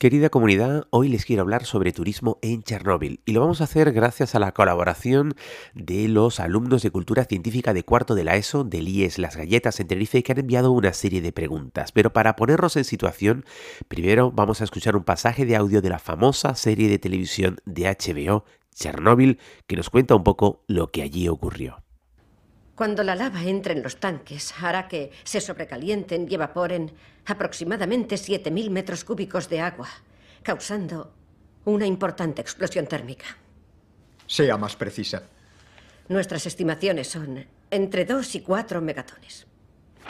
Querida comunidad, hoy les quiero hablar sobre turismo en Chernóbil y lo vamos a hacer gracias a la colaboración de los alumnos de Cultura Científica de cuarto de la ESO del IES Las Galletas en Tenerife que han enviado una serie de preguntas. Pero para ponernos en situación, primero vamos a escuchar un pasaje de audio de la famosa serie de televisión de HBO, Chernóbil, que nos cuenta un poco lo que allí ocurrió. Cuando la lava entre en los tanques, hará que se sobrecalienten y evaporen aproximadamente 7.000 metros cúbicos de agua, causando una importante explosión térmica. Sea más precisa. Nuestras estimaciones son entre 2 y 4 megatones.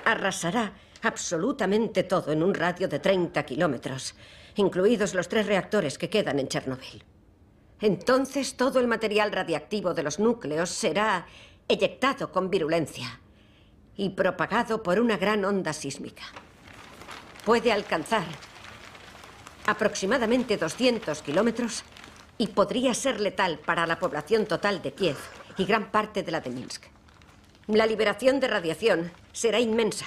Arrasará absolutamente todo en un radio de 30 kilómetros, incluidos los tres reactores que quedan en Chernobyl. Entonces todo el material radiactivo de los núcleos será eyectado con virulencia y propagado por una gran onda sísmica. Puede alcanzar aproximadamente 200 kilómetros y podría ser letal para la población total de Kiev y gran parte de la de Minsk. La liberación de radiación será inmensa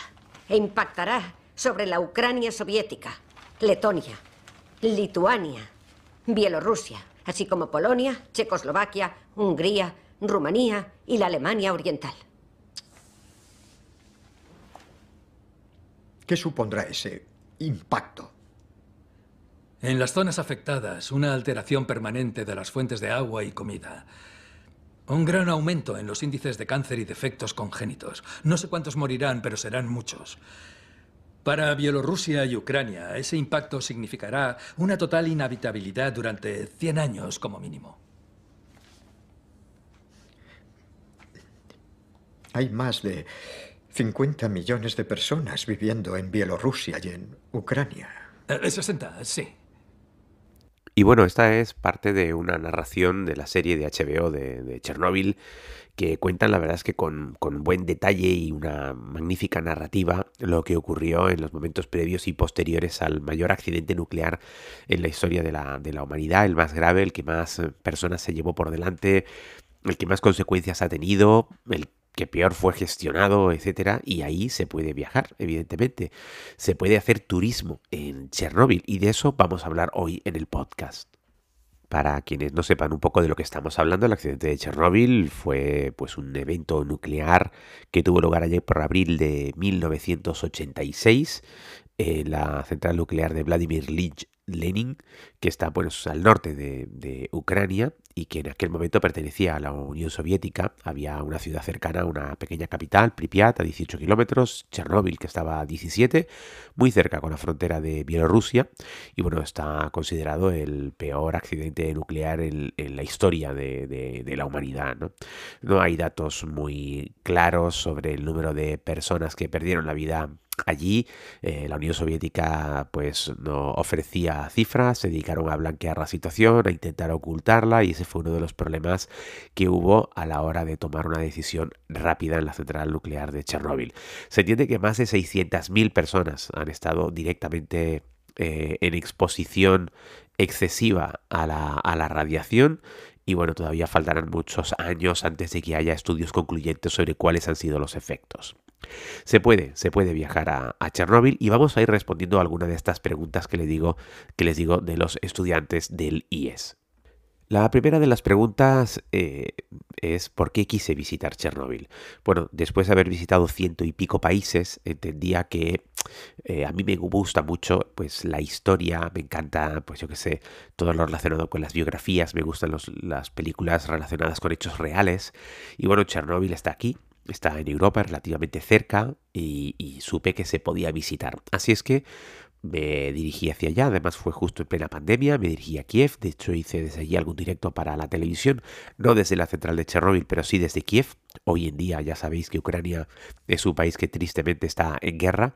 e impactará sobre la Ucrania soviética, Letonia, Lituania, Bielorrusia, así como Polonia, Checoslovaquia, Hungría, Rumanía y la Alemania Oriental. ¿Qué supondrá ese impacto? En las zonas afectadas, una alteración permanente de las fuentes de agua y comida. Un gran aumento en los índices de cáncer y defectos congénitos. No sé cuántos morirán, pero serán muchos. Para Bielorrusia y Ucrania, ese impacto significará una total inhabitabilidad durante 100 años como mínimo. Hay más de 50 millones de personas viviendo en Bielorrusia y en Ucrania. 60, eh, sí. Y bueno, esta es parte de una narración de la serie de HBO de, Chernóbil que cuentan, la verdad es que con, buen detalle y una magnífica narrativa lo que ocurrió en los momentos previos y posteriores al mayor accidente nuclear en la historia de la, de la humanidad, el más grave, el que más personas se llevó por delante, el que más consecuencias ha tenido, el que peor fue gestionado, etcétera, y ahí se puede viajar, evidentemente. Se puede hacer turismo en Chernóbil y de eso vamos a hablar hoy en el podcast. Para quienes no sepan un poco de lo que estamos hablando, el accidente de Chernóbil fue pues un evento nuclear que tuvo lugar ayer por abril de 1986 en la central nuclear de Vladimir Lich Lenin, que está pues, al norte de, Ucrania y que en aquel momento pertenecía a la Unión Soviética. Había una ciudad cercana, una pequeña capital, Pripyat, a 18 kilómetros, Chernóbil, que estaba a 17, muy cerca con la frontera de Bielorrusia. Y bueno, está considerado el peor accidente nuclear en, la historia de, la humanidad. ¿no? no hay datos muy claros sobre el número de personas que perdieron la vida Allí eh, la Unión Soviética pues no ofrecía cifras, se dedicaron a blanquear la situación, a intentar ocultarla y ese fue uno de los problemas que hubo a la hora de tomar una decisión rápida en la central nuclear de Chernóbil. Se entiende que más de 600.000 personas han estado directamente eh, en exposición excesiva a la, a la radiación y bueno, todavía faltarán muchos años antes de que haya estudios concluyentes sobre cuáles han sido los efectos. Se puede, se puede viajar a, Chernóbil y vamos a ir respondiendo a alguna de estas preguntas que, digo, que les digo de los estudiantes del IES. La primera de las preguntas eh, es ¿por qué quise visitar Chernóbil? Bueno, después de haber visitado ciento y pico países, entendía que eh, a mí me gusta mucho pues la historia, me encanta, pues yo qué sé, todo lo relacionado con las biografías, me gustan las películas relacionadas con hechos reales. Y bueno, Chernóbil está aquí, está en Europa, relativamente cerca, y, supe que se podía visitar. Así es que me dirigí hacia allá, además fue justo en plena pandemia, me dirigí a Kiev, de hecho hice desde allí algún directo para la televisión, no desde la central de Chernobyl, pero sí desde Kiev. Hoy en día ya sabéis que Ucrania es un país que tristemente está en guerra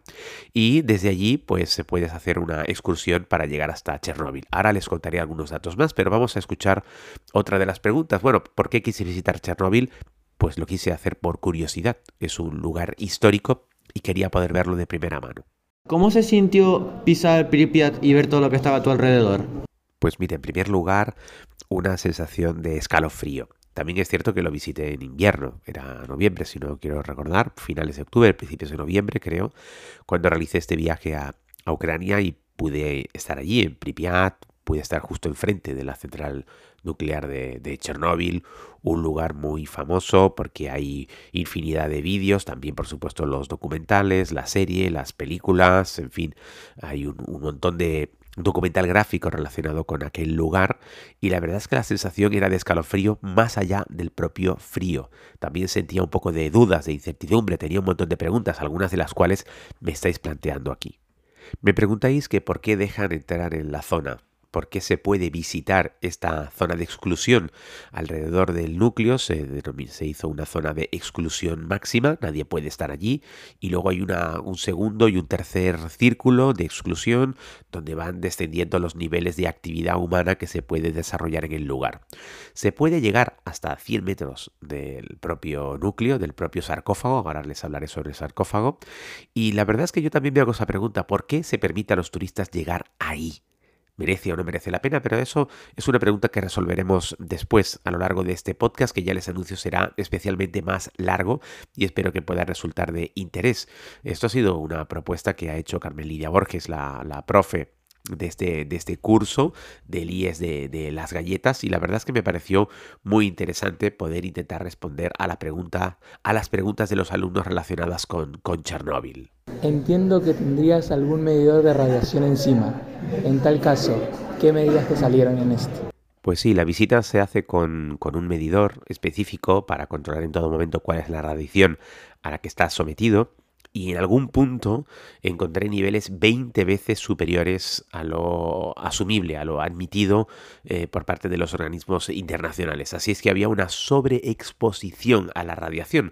y desde allí pues se puede hacer una excursión para llegar hasta Chernobyl. Ahora les contaré algunos datos más, pero vamos a escuchar otra de las preguntas. Bueno, ¿por qué quise visitar Chernobyl? Pues lo quise hacer por curiosidad. Es un lugar histórico y quería poder verlo de primera mano. ¿Cómo se sintió pisar Pripyat y ver todo lo que estaba a tu alrededor? Pues mire, en primer lugar, una sensación de escalofrío. También es cierto que lo visité en invierno, era noviembre, si no quiero recordar, finales de octubre, principios de noviembre creo, cuando realicé este viaje a, Ucrania y pude estar allí en Pripyat, pude estar justo enfrente de la central nuclear de, de Chernóbil, un lugar muy famoso porque hay infinidad de vídeos, también por supuesto los documentales, la serie, las películas, en fin, hay un montón de documental gráfico relacionado con aquel lugar y la verdad es que la sensación era de escalofrío más allá del propio frío. También sentía un poco de dudas, de incertidumbre, tenía un montón de preguntas, algunas de las cuales me estáis planteando aquí. Me preguntáis que por qué dejan entrar en la zona por qué se puede visitar esta zona de exclusión alrededor del núcleo. Se, se, hizo una zona de exclusión máxima, nadie puede estar allí. Y luego hay una, un segundo y un tercer círculo de exclusión donde van descendiendo los niveles de actividad humana que se puede desarrollar en el lugar. Se puede llegar hasta 100 metros del propio núcleo, del propio sarcófago. Ahora les hablaré sobre el sarcófago. Y la verdad es que yo también me hago esa pregunta, ¿por qué se permite a los turistas llegar ahí? Merece o no merece la pena, pero eso es una pregunta que resolveremos después a lo largo de este podcast, que ya les anuncio será especialmente más largo y espero que pueda resultar de interés. Esto ha sido una propuesta que ha hecho Carmen Lidia Borges, la, la profe de este, de este curso del IES de, las galletas y la verdad es que me pareció muy interesante poder intentar responder a la pregunta, a las preguntas de los alumnos relacionadas con, con Chernóbil. Entiendo que tendrías algún medidor de radiación encima. En tal caso, ¿qué medidas te salieron en esto? Pues sí, la visita se hace con, con, un medidor específico para controlar en todo momento cuál es la radiación a la que estás sometido y en algún punto encontré niveles 20 veces superiores a lo asumible, a lo admitido eh, por parte de los organismos internacionales. Así es que había una sobreexposición a la radiación,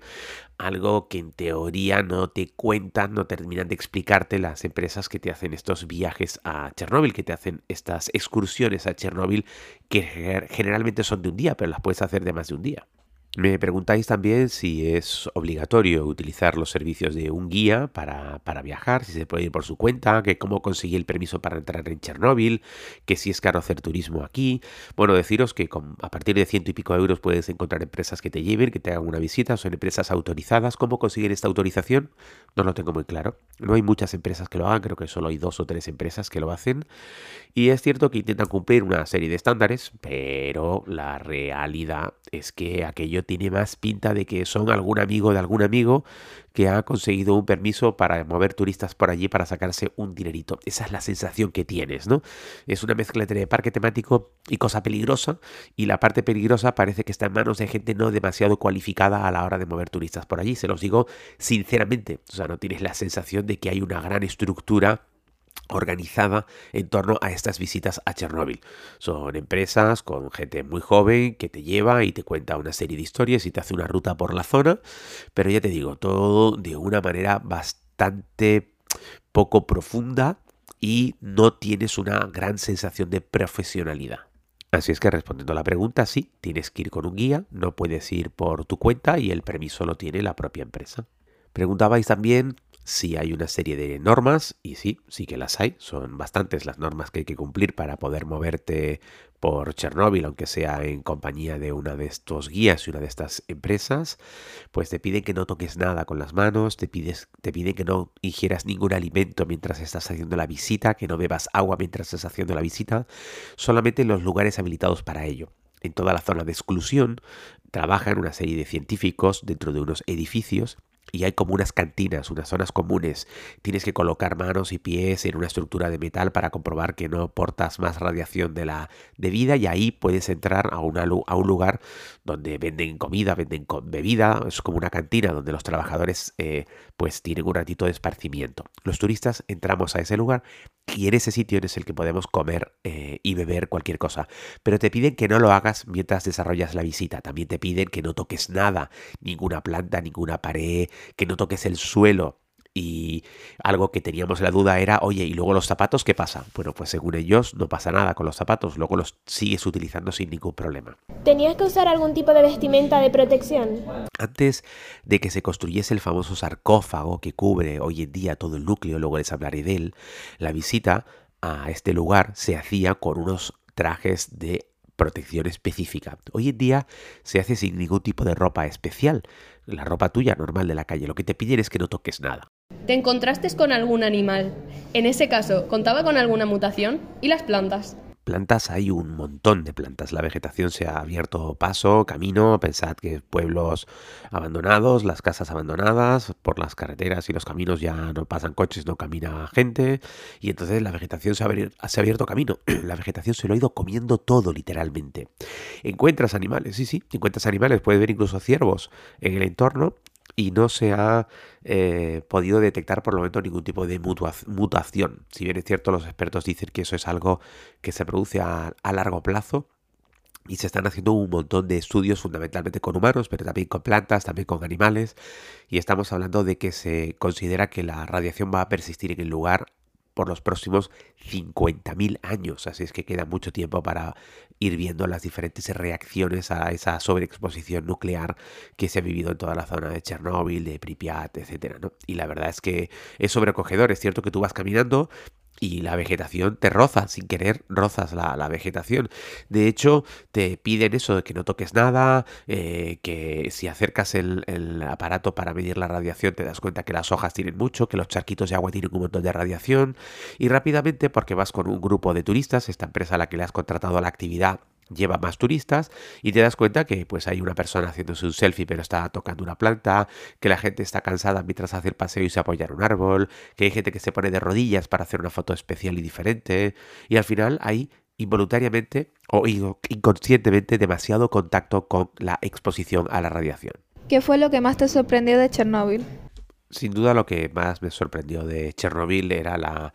algo que en teoría no te cuentan, no terminan de explicarte las empresas que te hacen estos viajes a Chernóbil, que te hacen estas excursiones a Chernóbil, que generalmente son de un día, pero las puedes hacer de más de un día. Me preguntáis también si es obligatorio utilizar los servicios de un guía para, viajar, si se puede ir por su cuenta, que cómo conseguí el permiso para entrar en Chernóbil, que si es caro hacer turismo aquí. Bueno, deciros que a partir de ciento y pico euros puedes encontrar empresas que te lleven, que te hagan una visita, son empresas autorizadas. ¿Cómo conseguir esta autorización? No lo tengo muy claro. No hay muchas empresas que lo hagan, creo que solo hay dos o tres empresas que lo hacen. Y es cierto que intentan cumplir una serie de estándares, pero la realidad es que aquello tiene más pinta de que son algún amigo de algún amigo que ha conseguido un permiso para mover turistas por allí para sacarse un dinerito. Esa es la sensación que tienes, ¿no? Es una mezcla entre parque temático y cosa peligrosa, y la parte peligrosa parece que está en manos de gente no demasiado cualificada a la hora de mover turistas por allí. Se los digo sinceramente, o sea, no tienes la sensación de que hay una gran estructura organizada en torno a estas visitas a Chernóbil. Son empresas con gente muy joven que te lleva y te cuenta una serie de historias y te hace una ruta por la zona, pero ya te digo, todo de una manera bastante poco profunda y no tienes una gran sensación de profesionalidad. Así es que respondiendo a la pregunta, sí, tienes que ir con un guía, no puedes ir por tu cuenta y el permiso lo tiene la propia empresa. Preguntabais también sí hay una serie de normas, y sí, sí que las hay, son bastantes las normas que hay que cumplir para poder moverte por Chernóbil, aunque sea en compañía de una de estos guías y una de estas empresas, pues te piden que no toques nada con las manos, te, pides, te piden que no ingieras ningún alimento mientras estás haciendo la visita, que no bebas agua mientras estás haciendo la visita, solamente en los lugares habilitados para ello. En toda la zona de exclusión trabajan una serie de científicos dentro de unos edificios y hay como unas cantinas, unas zonas comunes. Tienes que colocar manos y pies en una estructura de metal para comprobar que no portas más radiación de la debida y ahí puedes entrar a, una, a un lugar donde venden comida, venden bebida, es como una cantina donde los trabajadores eh, pues tienen un ratito de esparcimiento. Los turistas entramos a ese lugar y en ese sitio es el que podemos comer eh, y beber cualquier cosa. Pero te piden que no lo hagas mientras desarrollas la visita. También te piden que no toques nada, ninguna planta, ninguna pared, que no toques el suelo. Y algo que teníamos la duda era, oye, ¿y luego los zapatos qué pasa? Bueno, pues según ellos no pasa nada con los zapatos, luego los sigues utilizando sin ningún problema. ¿Tenías que usar algún tipo de vestimenta de protección? Antes de que se construyese el famoso sarcófago que cubre hoy en día todo el núcleo, luego les hablaré de él, la visita a este lugar se hacía con unos trajes de protección específica. Hoy en día se hace sin ningún tipo de ropa especial, la ropa tuya normal de la calle. Lo que te piden es que no toques nada. ¿Te encontraste con algún animal? En ese caso, ¿contaba con alguna mutación? ¿Y las plantas? Plantas hay un montón de plantas. La vegetación se ha abierto paso, camino. Pensad que pueblos abandonados, las casas abandonadas, por las carreteras y los caminos ya no pasan coches, no camina gente. Y entonces la vegetación se ha, abierto camino. la vegetación se lo ha ido comiendo todo, literalmente. Encuentras animales, sí, sí, encuentras animales. Puedes ver incluso ciervos en el entorno y no se ha eh, podido detectar por lo menos ningún tipo de mutación. Si bien es cierto, los expertos dicen que eso es algo que se produce a, largo plazo, y se están haciendo un montón de estudios fundamentalmente con humanos, pero también con plantas, también con animales. Y estamos hablando de que se considera que la radiación va a persistir en el lugar por los próximos 50.000 años. Así es que queda mucho tiempo para ir viendo las diferentes reacciones a esa sobreexposición nuclear que se ha vivido en toda la zona de Chernóbil, de Pripyat, etc. Y la verdad es que es sobrecogedor. Es cierto que tú vas caminando y la vegetación te roza, sin querer rozas la, vegetación. De hecho, te piden eso de que no toques nada, eh, que si acercas el, el, aparato para medir la radiación te das cuenta que las hojas tienen mucho, que los charquitos de agua tienen un montón de radiación y rápidamente porque vas con un grupo de turistas, esta empresa a la que le has contratado la actividad lleva más turistas y te das cuenta que pues hay una persona haciéndose un selfie pero está tocando una planta, que la gente está cansada mientras hace el paseo y se apoya en un árbol, que hay gente que se pone de rodillas para hacer una foto especial y diferente y al final hay involuntariamente o inconscientemente demasiado contacto con la exposición a la radiación. ¿Qué fue lo que más te sorprendió de Chernóbil? Sin duda lo que más me sorprendió de Chernóbil era la,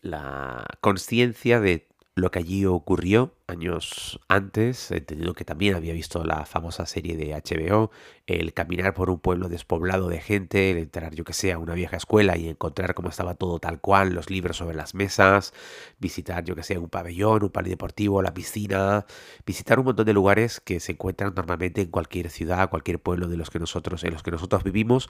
la conciencia de lo que allí ocurrió años antes, entendido que también había visto la famosa serie de HBO, el caminar por un pueblo despoblado de gente, el entrar, yo que sé, a una vieja escuela y encontrar cómo estaba todo tal cual, los libros sobre las mesas, visitar, yo que sé, un pabellón, un polideportivo, la piscina, visitar un montón de lugares que se encuentran normalmente en cualquier ciudad, cualquier pueblo de los que nosotros, en los que nosotros vivimos,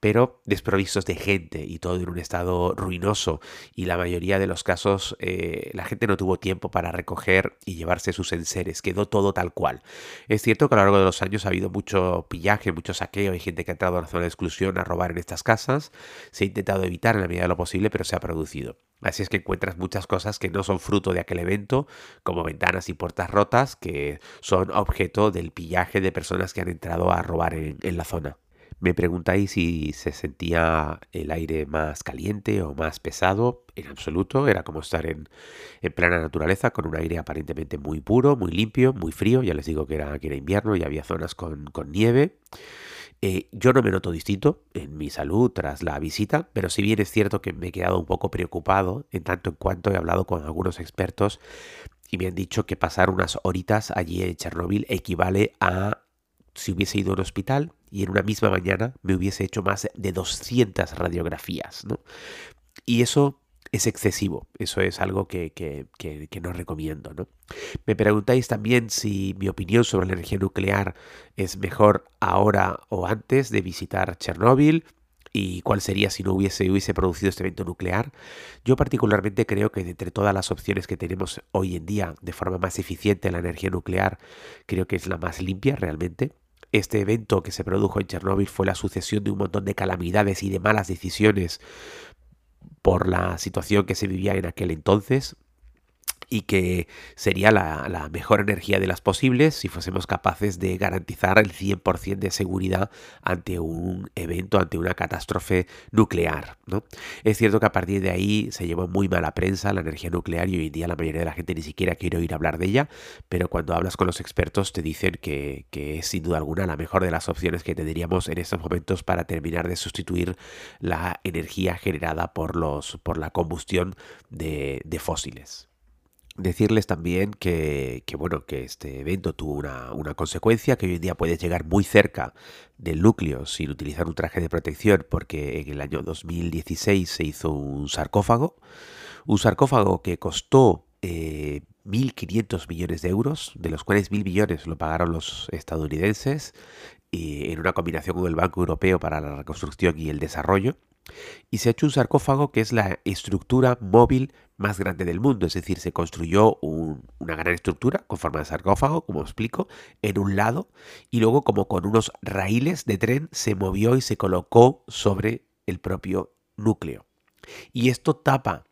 pero desprovistos de gente y todo en un estado ruinoso. Y la mayoría de los casos eh, la gente no tuvo tiempo para recoger y llevarse sus enseres, quedó todo tal cual. Es cierto que a lo largo de los años ha habido mucho pillaje, mucho saqueo, hay gente que ha entrado a la zona de exclusión a robar en estas casas, se ha intentado evitar en la medida de lo posible, pero se ha producido. Así es que encuentras muchas cosas que no son fruto de aquel evento, como ventanas y puertas rotas, que son objeto del pillaje de personas que han entrado a robar en, en la zona. Me preguntáis si se sentía el aire más caliente o más pesado. En absoluto, era como estar en, en plena naturaleza con un aire aparentemente muy puro, muy limpio, muy frío. Ya les digo que era, que invierno y había zonas con, nieve. Eh, yo no me noto distinto en mi salud tras la visita, pero si bien es cierto que me he quedado un poco preocupado en tanto en cuanto he hablado con algunos expertos y me han dicho que pasar unas horitas allí en Chernobyl equivale a si hubiese ido a un hospital y en una misma mañana me hubiese hecho más de 200 radiografías, ¿no? Y eso es excesivo, eso es algo que, que, que, no recomiendo, ¿no? Me preguntáis también si mi opinión sobre la energía nuclear es mejor ahora o antes de visitar Chernóbil y cuál sería si no hubiese, hubiese producido este evento nuclear. Yo particularmente creo que entre todas las opciones que tenemos hoy en día de forma más eficiente la energía nuclear, creo que es la más limpia realmente. Este evento que se produjo en Chernóbil fue la sucesión de un montón de calamidades y de malas decisiones por la situación que se vivía en aquel entonces y que sería la, mejor energía de las posibles si fuésemos capaces de garantizar el 100% de seguridad ante un evento, ante una catástrofe nuclear. ¿no? Es cierto que a partir de ahí se llevó muy mala prensa la energía nuclear y hoy en día la mayoría de la gente ni siquiera quiere oír hablar de ella, pero cuando hablas con los expertos te dicen que, es sin duda alguna la mejor de las opciones que tendríamos en estos momentos para terminar de sustituir la energía generada por, los, por la combustión de fósiles. Decirles también que, bueno, que este evento tuvo una, una, consecuencia, que hoy en día puedes llegar muy cerca del núcleo sin utilizar un traje de protección, porque en el año 2016 se hizo un sarcófago, un sarcófago que costó 1.500 eh, millones de euros, de los cuales 1.000 millones lo pagaron los estadounidenses, en una combinación con el Banco Europeo para la Reconstrucción y el Desarrollo. Y se ha hecho un sarcófago que es la estructura móvil más grande del mundo. Es decir, se construyó una gran estructura con forma de sarcófago, como explico, en un lado y luego como con unos raíles de tren se movió y se colocó sobre el propio núcleo. Y esto tapa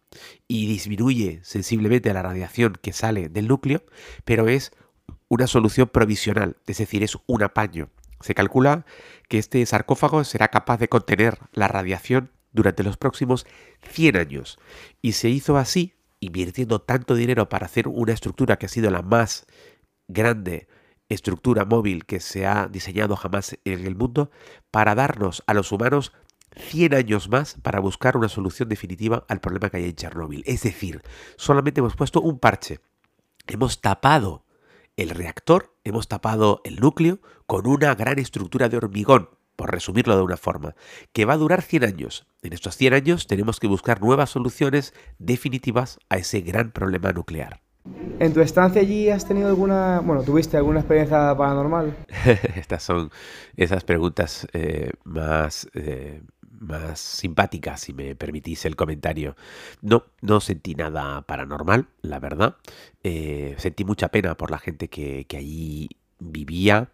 y disminuye sensiblemente la radiación que sale del núcleo, pero es una solución provisional, es decir, es un apaño. Se calcula que este sarcófago será capaz de contener la radiación durante los próximos 100 años. Y se hizo así, invirtiendo tanto dinero para hacer una estructura que ha sido la más grande estructura móvil que se ha diseñado jamás en el mundo, para darnos a los humanos 100 años más para buscar una solución definitiva al problema que hay en Chernóbil. Es decir, solamente hemos puesto un parche. Hemos tapado el reactor, hemos tapado el núcleo con una gran estructura de hormigón, por resumirlo de una forma, que va a durar 100 años. En estos 100 años tenemos que buscar nuevas soluciones definitivas a ese gran problema nuclear. ¿En tu estancia allí has tenido alguna, bueno, tuviste alguna experiencia paranormal? Estas son esas preguntas eh, más eh, más simpática, si me permitís el comentario. No, no sentí nada paranormal, la verdad. Eh, sentí mucha pena por la gente que, que allí vivía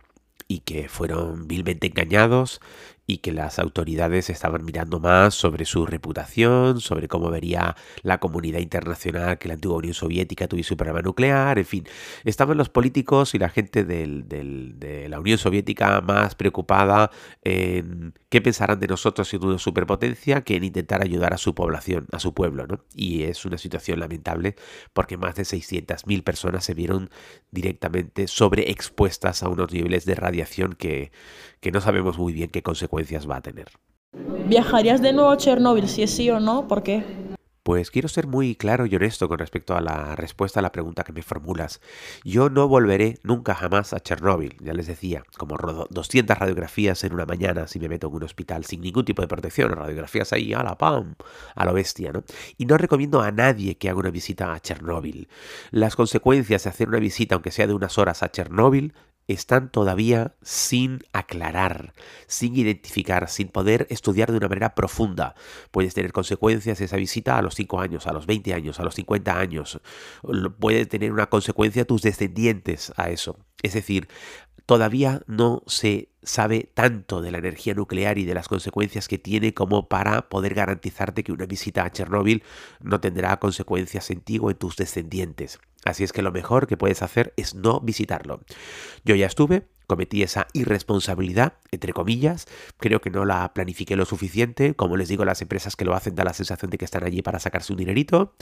y que fueron vilmente engañados y que las autoridades estaban mirando más sobre su reputación, sobre cómo vería la comunidad internacional que la antigua Unión Soviética tuviese un programa nuclear, en fin, estaban los políticos y la gente de la Unión Soviética más preocupada en qué pensarán de nosotros siendo una superpotencia que en intentar ayudar a su población, a su pueblo, ¿no? Y es una situación lamentable porque más de 600.000 personas se vieron directamente sobreexpuestas a unos niveles de radiación que, que no sabemos muy bien qué consecuencias va a tener. ¿Viajarías de nuevo a Chernóbil, si es sí o no? ¿Por qué? Pues quiero ser muy claro y honesto con respecto a la respuesta a la pregunta que me formulas. Yo no volveré nunca jamás a Chernóbil, ya les decía, como 200 radiografías en una mañana si me meto en un hospital sin ningún tipo de protección, radiografías ahí a la pam, a lo bestia, ¿no? Y no recomiendo a nadie que haga una visita a Chernóbil. Las consecuencias de hacer una visita, aunque sea de unas horas a Chernóbil, están todavía sin aclarar, sin identificar, sin poder estudiar de una manera profunda. Puedes tener consecuencias esa visita a los 5 años, a los 20 años, a los 50 años. Puede tener una consecuencia tus descendientes a eso. Es decir, todavía no se sabe tanto de la energía nuclear y de las consecuencias que tiene como para poder garantizarte que una visita a Chernóbil no tendrá consecuencias en ti o en tus descendientes. Así es que lo mejor que puedes hacer es no visitarlo. Yo ya estuve, cometí esa irresponsabilidad, entre comillas, creo que no la planifiqué lo suficiente, como les digo, las empresas que lo hacen da la sensación de que están allí para sacarse un dinerito,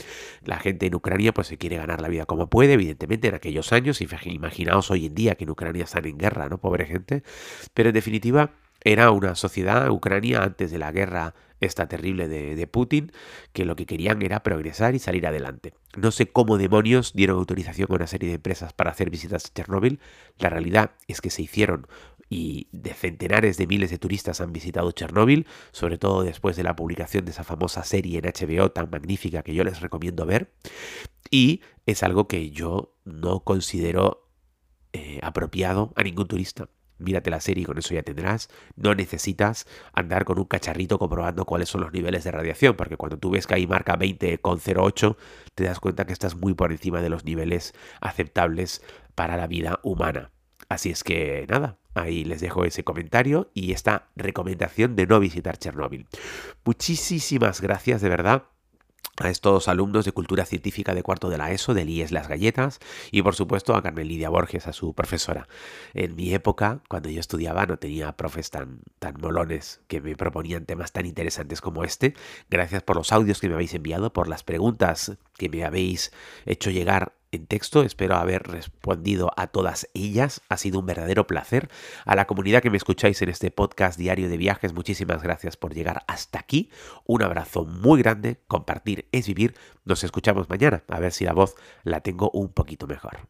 la gente en Ucrania pues se quiere ganar la vida como puede, evidentemente en aquellos años, imaginaos hoy en día que en Ucrania están en guerra, ¿no? Pobre gente, pero en definitiva era una sociedad, Ucrania, antes de la guerra esta terrible de, Putin, que lo que querían era progresar y salir adelante. No sé cómo demonios dieron autorización a una serie de empresas para hacer visitas a Chernóbil. La realidad es que se hicieron y de centenares de miles de turistas han visitado Chernóbil, sobre todo después de la publicación de esa famosa serie en HBO tan magnífica que yo les recomiendo ver. Y es algo que yo no considero eh, apropiado a ningún turista mírate la serie y con eso ya tendrás. No necesitas andar con un cacharrito comprobando cuáles son los niveles de radiación, porque cuando tú ves que ahí marca 20,08, te das cuenta que estás muy por encima de los niveles aceptables para la vida humana. Así es que nada, ahí les dejo ese comentario y esta recomendación de no visitar Chernóbil. Muchísimas gracias de verdad a estos alumnos de cultura científica de cuarto de la ESO, de IES Las Galletas, y por supuesto a Carmen Lidia Borges, a su profesora. En mi época, cuando yo estudiaba, no tenía profes tan, tan molones que me proponían temas tan interesantes como este. Gracias por los audios que me habéis enviado, por las preguntas que me habéis hecho llegar en texto. Espero haber respondido a todas ellas. Ha sido un verdadero placer. A la comunidad que me escucháis en este podcast diario de viajes, muchísimas gracias por llegar hasta aquí. Un abrazo muy grande. Compartir es vivir. Nos escuchamos mañana. A ver si la voz la tengo un poquito mejor.